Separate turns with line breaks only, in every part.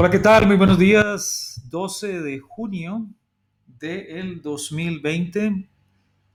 Hola, ¿qué tal? Muy buenos días. 12 de junio del 2020.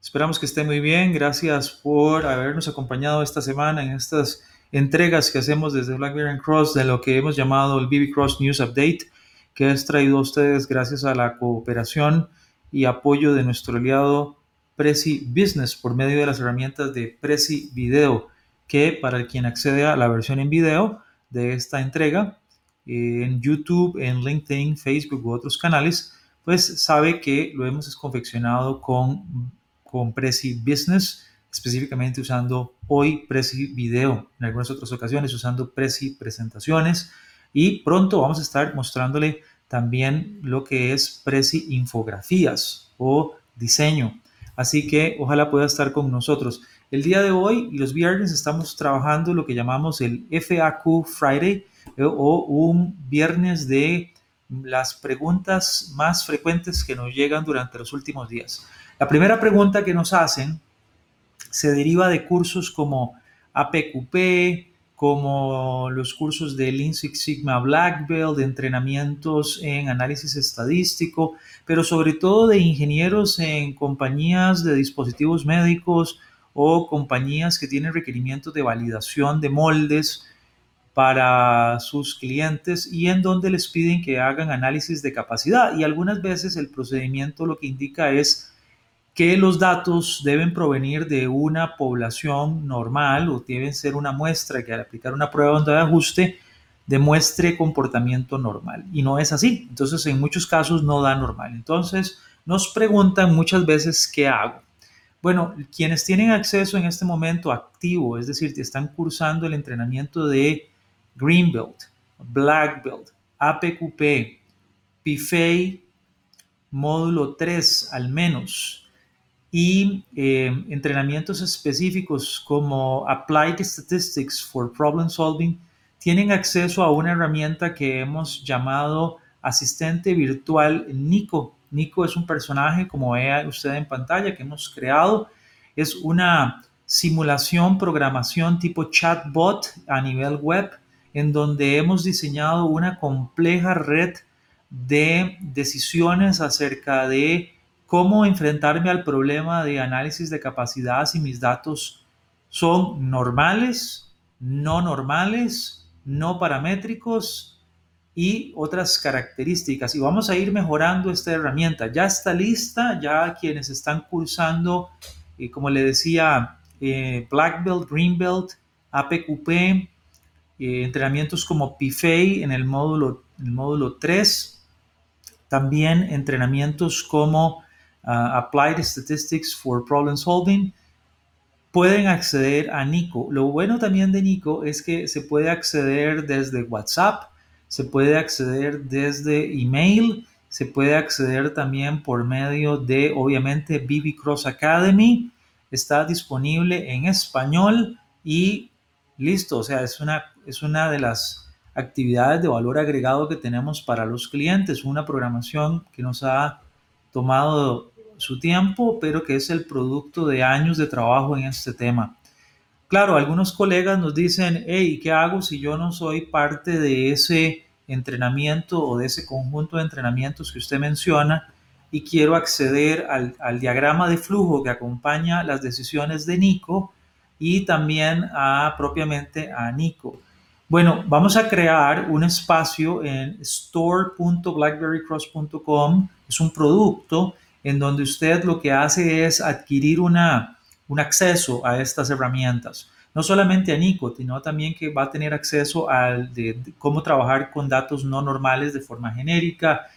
Esperamos que esté muy bien. Gracias por habernos acompañado esta semana en estas entregas que hacemos desde Blackberry Cross de lo que hemos llamado el BB News Update, que es traído a ustedes gracias a la cooperación y apoyo de nuestro aliado Prezi Business por medio de las herramientas de Prezi Video, que para quien accede a la versión en video de esta entrega, en YouTube, en LinkedIn, Facebook u otros canales, pues sabe que lo hemos confeccionado con, con Prezi Business, específicamente usando hoy Prezi Video, en algunas otras ocasiones usando Prezi Presentaciones y pronto vamos a estar mostrándole también lo que es Prezi Infografías o diseño. Así que ojalá pueda estar con nosotros. El día de hoy los viernes estamos trabajando lo que llamamos el FAQ Friday, o un viernes de las preguntas más frecuentes que nos llegan durante los últimos días. La primera pregunta que nos hacen se deriva de cursos como APQP, como los cursos de Lean Six Sigma Black Belt, de entrenamientos en análisis estadístico, pero sobre todo de ingenieros en compañías de dispositivos médicos o compañías que tienen requerimientos de validación de moldes para sus clientes y en donde les piden que hagan análisis de capacidad. Y algunas veces el procedimiento lo que indica es que los datos deben provenir de una población normal o deben ser una muestra que al aplicar una prueba de ajuste demuestre comportamiento normal. Y no es así. Entonces, en muchos casos no da normal. Entonces, nos preguntan muchas veces qué hago. Bueno, quienes tienen acceso en este momento activo, es decir, están cursando el entrenamiento de Greenbelt, Blackbelt, APQP, PFA, módulo 3 al menos, y eh, entrenamientos específicos como Applied Statistics for Problem Solving, tienen acceso a una herramienta que hemos llamado asistente virtual Nico. Nico es un personaje, como ve usted en pantalla, que hemos creado. Es una simulación, programación tipo chatbot a nivel web en donde hemos diseñado una compleja red de decisiones acerca de cómo enfrentarme al problema de análisis de capacidad si mis datos son normales, no normales, no paramétricos y otras características. Y vamos a ir mejorando esta herramienta. Ya está lista, ya quienes están cursando, eh, como le decía, eh, Black Belt, Green Belt, APQP, eh, entrenamientos como PFA en el módulo, el módulo 3, también entrenamientos como ah, Applied Statistics for Problem Solving, pueden acceder a Nico. Lo bueno también de Nico es que se puede acceder desde WhatsApp, se puede acceder desde email, se puede acceder también por medio de, obviamente, BB Cross Academy. Está disponible en español y listo, o sea, es una, es una de las actividades de valor agregado que tenemos para los clientes, una programación que nos ha tomado su tiempo, pero que es el producto de años de trabajo en este tema. Claro, algunos colegas nos dicen, hey, ¿qué hago si yo no soy parte de ese entrenamiento o de ese conjunto de entrenamientos que usted menciona y quiero acceder al, al diagrama de flujo que acompaña las decisiones de Nico? Y también a propiamente a Nico. Bueno, vamos a crear un espacio en store.blackberrycross.com. Es un producto en donde usted lo que hace es adquirir una, un acceso a estas herramientas. No solamente a Nico, sino también que va a tener acceso a cómo trabajar con datos no normales de forma genérica,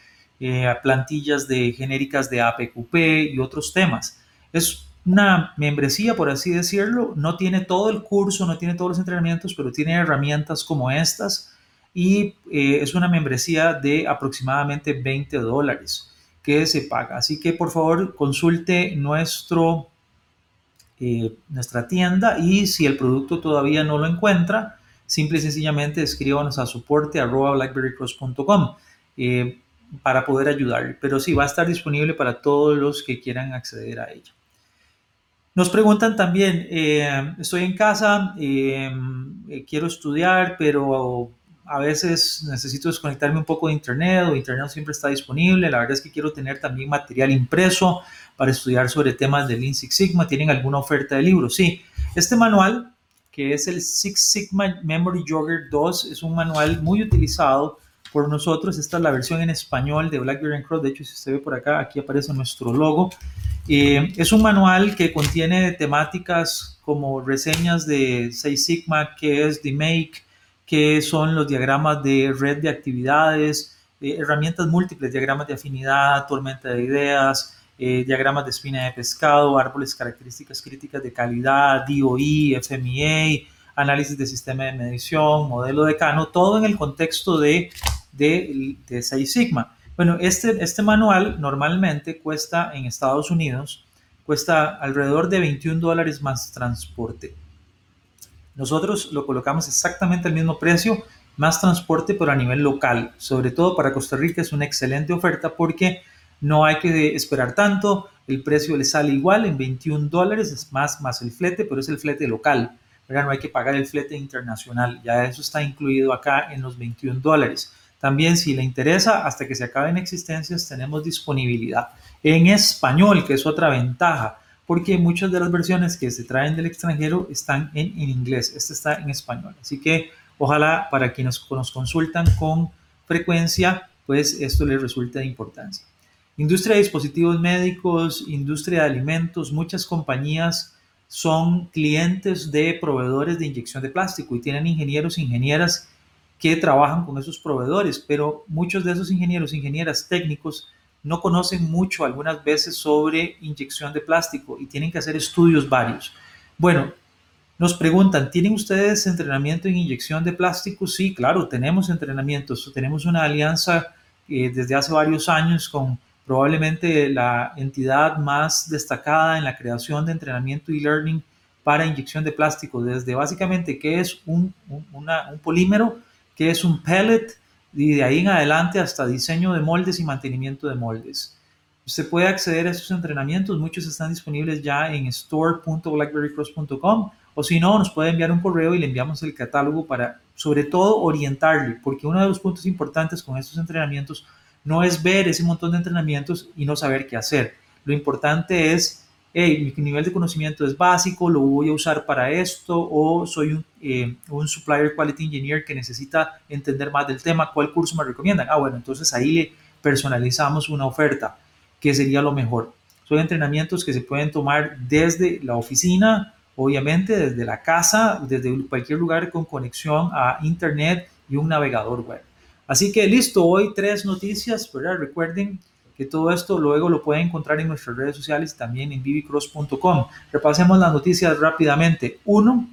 eh, a plantillas de genéricas de APQP y otros temas. Es una membresía, por así decirlo. No tiene todo el curso, no tiene todos los entrenamientos, pero tiene herramientas como estas y eh, es una membresía de aproximadamente 20 dólares que se paga. Así que por favor consulte nuestro, eh, nuestra tienda y si el producto todavía no lo encuentra, simple y sencillamente escríbanos a soporte blackberrycross.com eh, para poder ayudarle. Pero sí, va a estar disponible para todos los que quieran acceder a ella. Nos preguntan también, eh, estoy en casa, eh, eh, quiero estudiar, pero a veces necesito desconectarme un poco de internet o internet siempre está disponible. La verdad es que quiero tener también material impreso para estudiar sobre temas de Lean Six Sigma. ¿Tienen alguna oferta de libros? Sí. Este manual, que es el Six Sigma Memory Jogger 2, es un manual muy utilizado por nosotros. Esta es la versión en español de BlackBerry Cross. De hecho, si usted ve por acá, aquí aparece nuestro logo. Eh, es un manual que contiene temáticas como reseñas de Six Sigma, que es The Make, son los diagramas de red de actividades, eh, herramientas múltiples, diagramas de afinidad, tormenta de ideas, eh, diagramas de espina de pescado, árboles, características críticas de calidad, DOI, FMEA, análisis de sistema de medición, modelo de Cano, todo en el contexto de, de, de Six Sigma. Bueno, este, este manual normalmente cuesta en Estados Unidos, cuesta alrededor de 21 dólares más transporte. Nosotros lo colocamos exactamente al mismo precio, más transporte, pero a nivel local. Sobre todo para Costa Rica es una excelente oferta porque no hay que esperar tanto, el precio le sale igual en 21 dólares, es más, más el flete, pero es el flete local. No hay que pagar el flete internacional, ya eso está incluido acá en los 21 dólares. También si le interesa, hasta que se acaben existencias, tenemos disponibilidad en español, que es otra ventaja porque muchas de las versiones que se traen del extranjero están en, inglés, este está en español. Así que ojalá para quienes nos consultan con frecuencia, pues esto les resulte de importancia. Industria de dispositivos médicos, industria de alimentos, muchas compañías son clientes de proveedores de inyección de plástico y tienen ingenieros e ingenieras que trabajan con esos proveedores, pero muchos de esos ingenieros ingenieras técnicos no conocen mucho algunas veces sobre inyección de plástico y tienen que hacer estudios varios. Bueno, nos preguntan, ¿tienen ustedes entrenamiento en inyección de plástico? Sí, claro, tenemos entrenamientos. Tenemos una alianza eh, desde hace varios años con probablemente la entidad más destacada en la creación de entrenamiento y learning para inyección de plástico, desde básicamente qué es un, un polímero, qué es un pellet, y de ahí en adelante hasta diseño de moldes y mantenimiento de moldes. Usted puede acceder a estos entrenamientos, muchos están disponibles ya en store.blackberrycross.com o si no, nos puede enviar un correo y le enviamos el catálogo para sobre todo orientarle, porque uno de los puntos importantes con estos entrenamientos no es ver ese montón de entrenamientos y no saber qué hacer. Lo importante es mi nivel de conocimiento es básico, lo voy a usar para esto, o soy un, eh, un, supplier quality engineer que necesita entender más del tema, ¿cuál curso me recomiendan? Ah, bueno, entonces ahí le personalizamos una oferta, que sería lo mejor. Son entrenamientos que se pueden tomar desde la oficina, obviamente desde la casa, desde cualquier lugar con conexión a internet y un navegador web. Así que listo, hoy tres noticias, ¿verdad? Recuerden que todo esto luego lo pueden encontrar en nuestras redes sociales y también en vivicross.com. Repasemos las noticias rápidamente. Uno,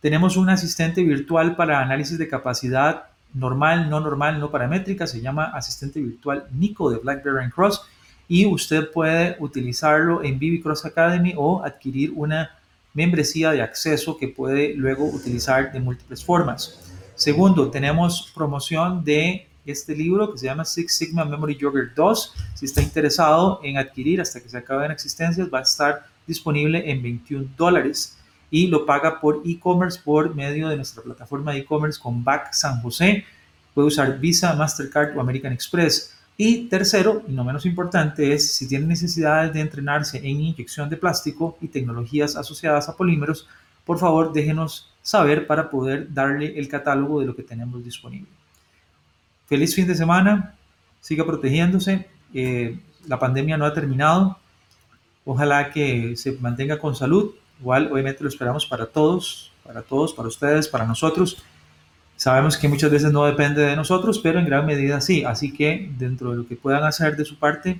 tenemos un asistente virtual para análisis de capacidad normal, no normal, no paramétrica. Se llama asistente virtual Nico de BlackBerry Cross y usted puede utilizarlo en Vivicross Academy o adquirir una membresía de acceso que puede luego utilizar de múltiples formas. Segundo, tenemos promoción de este libro que se llama Six Sigma Memory Jogger 2. Si está interesado en adquirir hasta que se acaben existencias, va a estar disponible en 21 dólares y lo paga por e-commerce por medio de nuestra plataforma de e-commerce con BAC San José. Puede usar Visa, Mastercard o American Express. Y tercero, y no menos importante, es si tiene necesidades de entrenarse en inyección de plástico y tecnologías asociadas a polímeros, por favor déjenos saber para poder darle el catálogo de lo que tenemos disponible. Feliz fin de semana, siga protegiéndose, eh, la pandemia no ha terminado, ojalá que se mantenga con salud, igual obviamente lo esperamos para todos, para todos, para ustedes, para nosotros. Sabemos que muchas veces no depende de nosotros, pero en gran medida sí, así que dentro de lo que puedan hacer de su parte,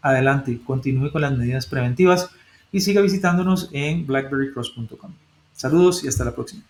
adelante, continúe con las medidas preventivas y siga visitándonos en blackberrycross.com. Saludos y hasta la próxima.